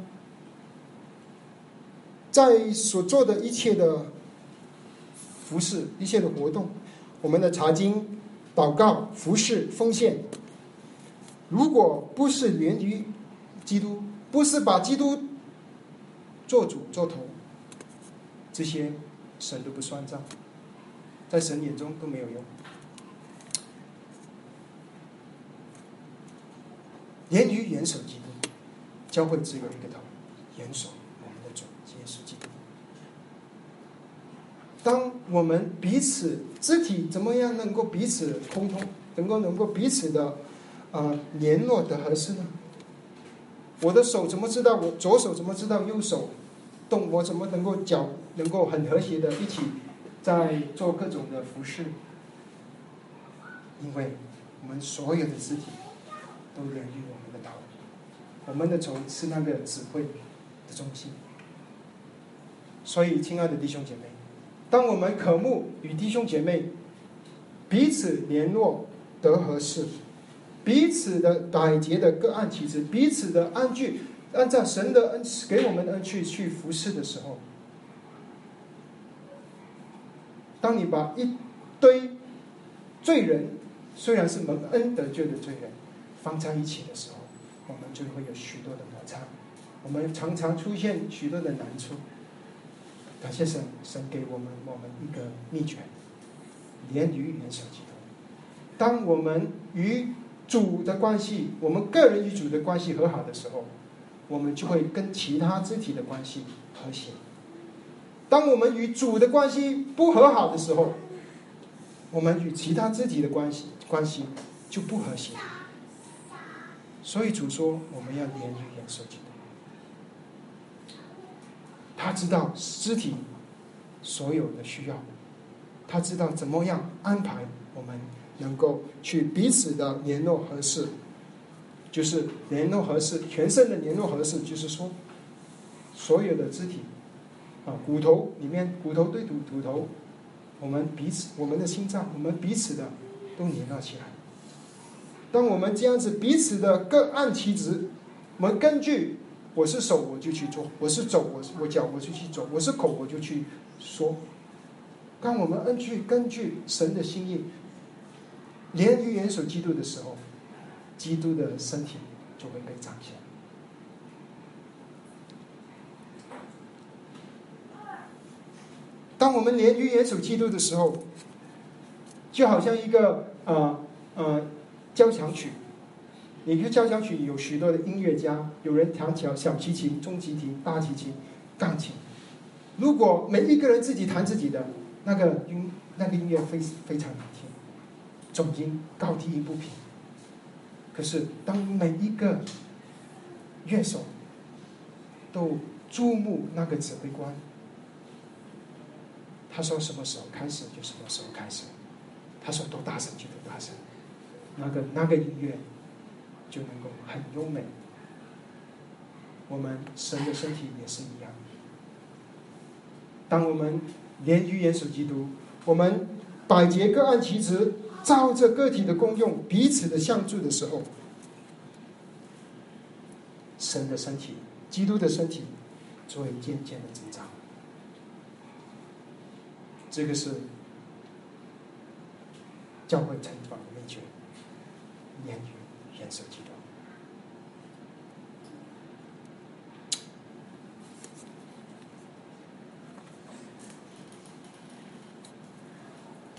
在所做的一切的服饰、一切的活动，我们的查经、祷告、服饰、奉献，如果不是源于基督，不是把基督做主做头。这些神都不算账，在神眼中都没有用。言语严守基督，教会只有一个头，严守我们的主耶稣基督。当我们彼此肢体怎么样能够彼此沟通，能够能够彼此的啊联络的合适呢？我的手怎么知道我左手怎么知道右手？动我怎么能够脚能够很和谐的一起在做各种的服饰？因为我们所有的肢体都源于我们的头，我们的头是那个指挥的中心。所以，亲爱的弟兄姐妹，当我们渴慕与弟兄姐妹彼此联络得合适，彼此的百节的各案其职，彼此的安居。按照神的恩赐给我们的恩去去服侍的时候，当你把一堆罪人，虽然是蒙恩得救的罪人，放在一起的时候，我们就会有许多的摩擦，我们常常出现许多的难处。感谢神，神给我们我们一个秘诀：连于连手基督。当我们与主的关系，我们个人与主的关系和好的时候。我们就会跟其他肢体的关系和谐。当我们与主的关系不和好的时候，我们与其他肢体的关系关系就不和谐。所以主说，我们要连于严守基督。他知道肢体所有的需要，他知道怎么样安排我们能够去彼此的联络合适。就是联络合适，全身的联络合适，就是说，所有的肢体，啊，骨头里面骨头对骨骨头，我们彼此，我们的心脏，我们彼此的都连络起来。当我们这样子彼此的各按其职，我们根据我是手我就去做，我是走我我脚我就去走，我是口我就去说。当我们根据根据神的心意，连于元首基督的时候。基督的身体就会被彰显。当我们连于元首基督的时候，就好像一个呃呃交响曲。你看交响曲有许多的音乐家，有人弹小小提琴、中提琴、大提琴、钢琴。如果每一个人自己弹自己的，那个音那个音乐非非常难听，总音高低音不平。可是当每一个乐手都注目那个指挥官，他说什么时候开始就什么时候开始，他说多大声就多大声，那个那个音乐。就能够很优美。我们神的身体也是一样。当我们连于元首基督，我们百节各按其职，照着个体的功用彼此的相助的时候，神的身体、基督的身体就会渐渐的增长。这个是教会成长的秘诀，连于。颜色基督。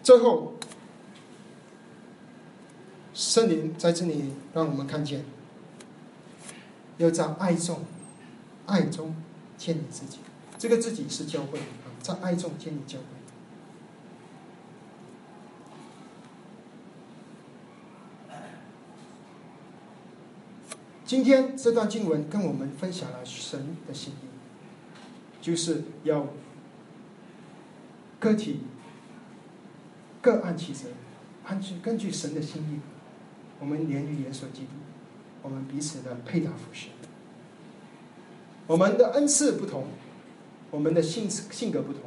最后，圣灵在这里让我们看见，要在爱中、爱中建立自己。这个自己是教会啊，在爱中建立教会。今天这段经文跟我们分享了神的心意，就是要个体各按其责，按据根据神的心意，我们连于元首基督，我们彼此的配搭服饰。我们的恩赐不同，我们的性性格不同，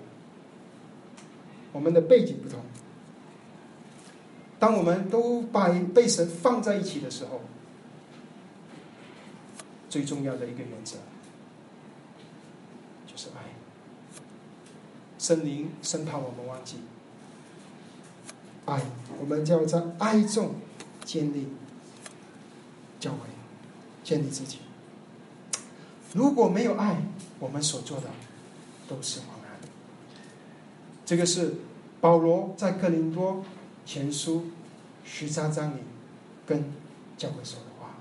我们的背景不同。当我们都把被神放在一起的时候。最重要的一个原则就是爱。圣灵生怕我们忘记爱，我们就要在爱中建立教会，建立自己。如果没有爱，我们所做的都是枉然。这个是保罗在哥林多前书十三章里跟教会说的话。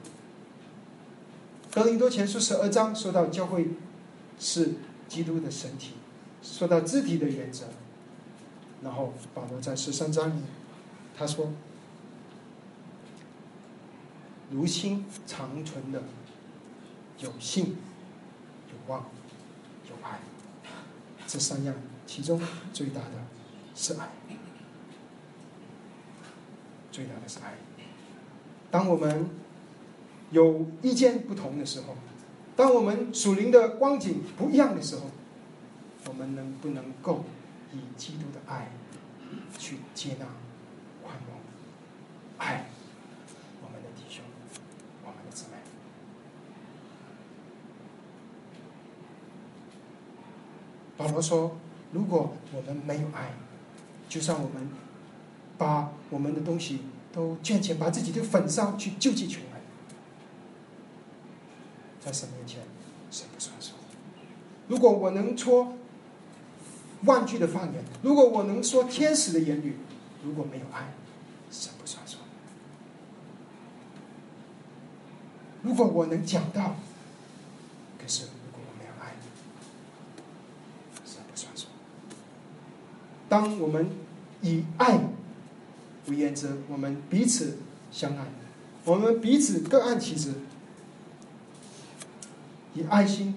格林多前书十二章说到教会是基督的身体，说到肢体的原则。然后保罗在十三章里他说：“如心长存的有信、有望、有爱，这三样其中最大的是爱，最大的是爱。当我们。”有意见不同的时候，当我们属灵的光景不一样的时候，我们能不能够以基督的爱去接纳、宽容、爱我们的弟兄、我们的姊妹？保罗说：“如果我们没有爱，就算我们把我们的东西都捐钱，把自己的粉烧去救济穷人。”在神面前，神不算数。如果我能说万句的方言，如果我能说天使的言语，如果没有爱，神不算数。如果我能讲到，可是如果我没有爱，神不算数。当我们以爱为原则，我们彼此相爱，我们彼此各按其职。以爱心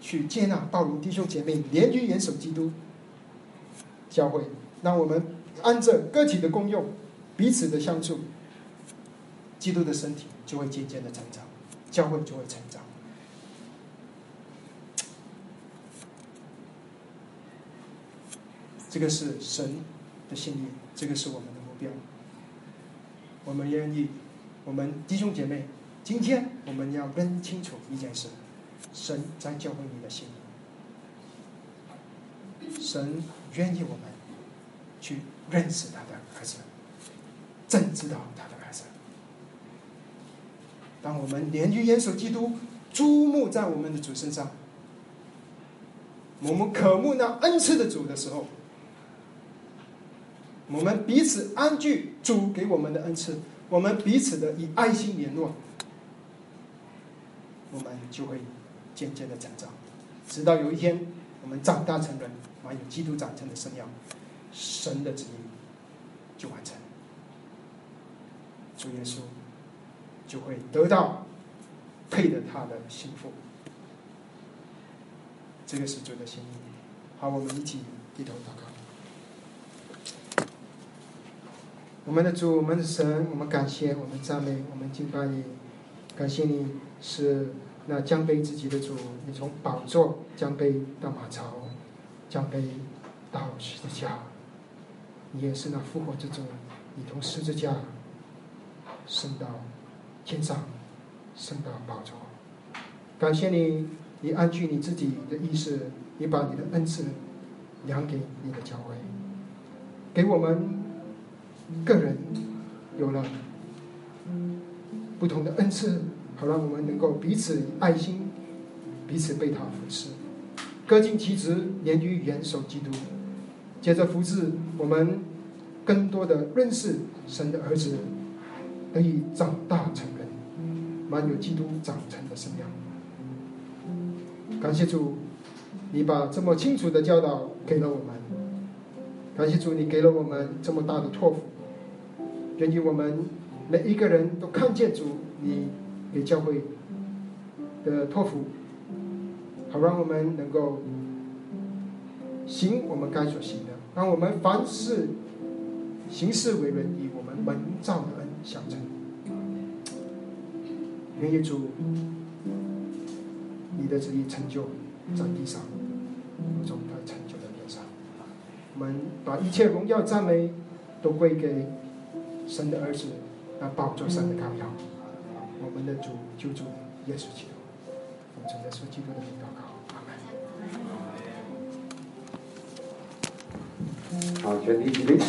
去接纳、包容弟兄姐妹，联于严守基督教会，让我们按着个体的功用，彼此的相处，基督的身体就会渐渐的成长，教会就会成长。这个是神的心意，这个是我们的目标。我们愿意，我们弟兄姐妹，今天我们要认清楚一件事。神在教会你的心里，神愿意我们去认识他的儿子，真知道他的儿子。当我们连于元首基督注目在我们的主身上，我们渴慕那恩赐的主的时候，我们彼此安居主给我们的恩赐，我们彼此的以爱心联络，我们就会渐渐的成长，直到有一天我们长大成人，满有基督长成的生样，神的旨意就完成，主耶稣就会得到配得他的幸福。这个是主的心意。好，我们一起低头祷告。我们的主，我们的神，我们感谢，我们赞美，我们敬拜你。感谢你是那将背自己的主，你从宝座将背到马槽，将背到十字架。你也是那复活之主，你从十字架升到天上，升到宝座。感谢你。你安居你自己的意思，你把你的恩赐量给你的教会，给我们个人有了不同的恩赐，好让我们能够彼此爱心，彼此被他服侍，各尽其职，连于元首基督，接着服侍我们更多的认识神的儿子，得以长大成人，满有基督长成的生样。感谢主，你把这么清楚的教导给了我们。感谢主，你给了我们这么大的托付，愿意我们每一个人都看见主你给教会的托付，好让我们能够行我们该所行的，让我们凡事行事为人以我们门造的恩相称。愿意主。你的旨意成就在地上，如同它成就在天上。我们把一切荣耀赞美都归给神的儿子，那宝座上的羔羊，我们的主救主耶稣基督。我们正在说基督的名祷告，阿门。好，全体起立。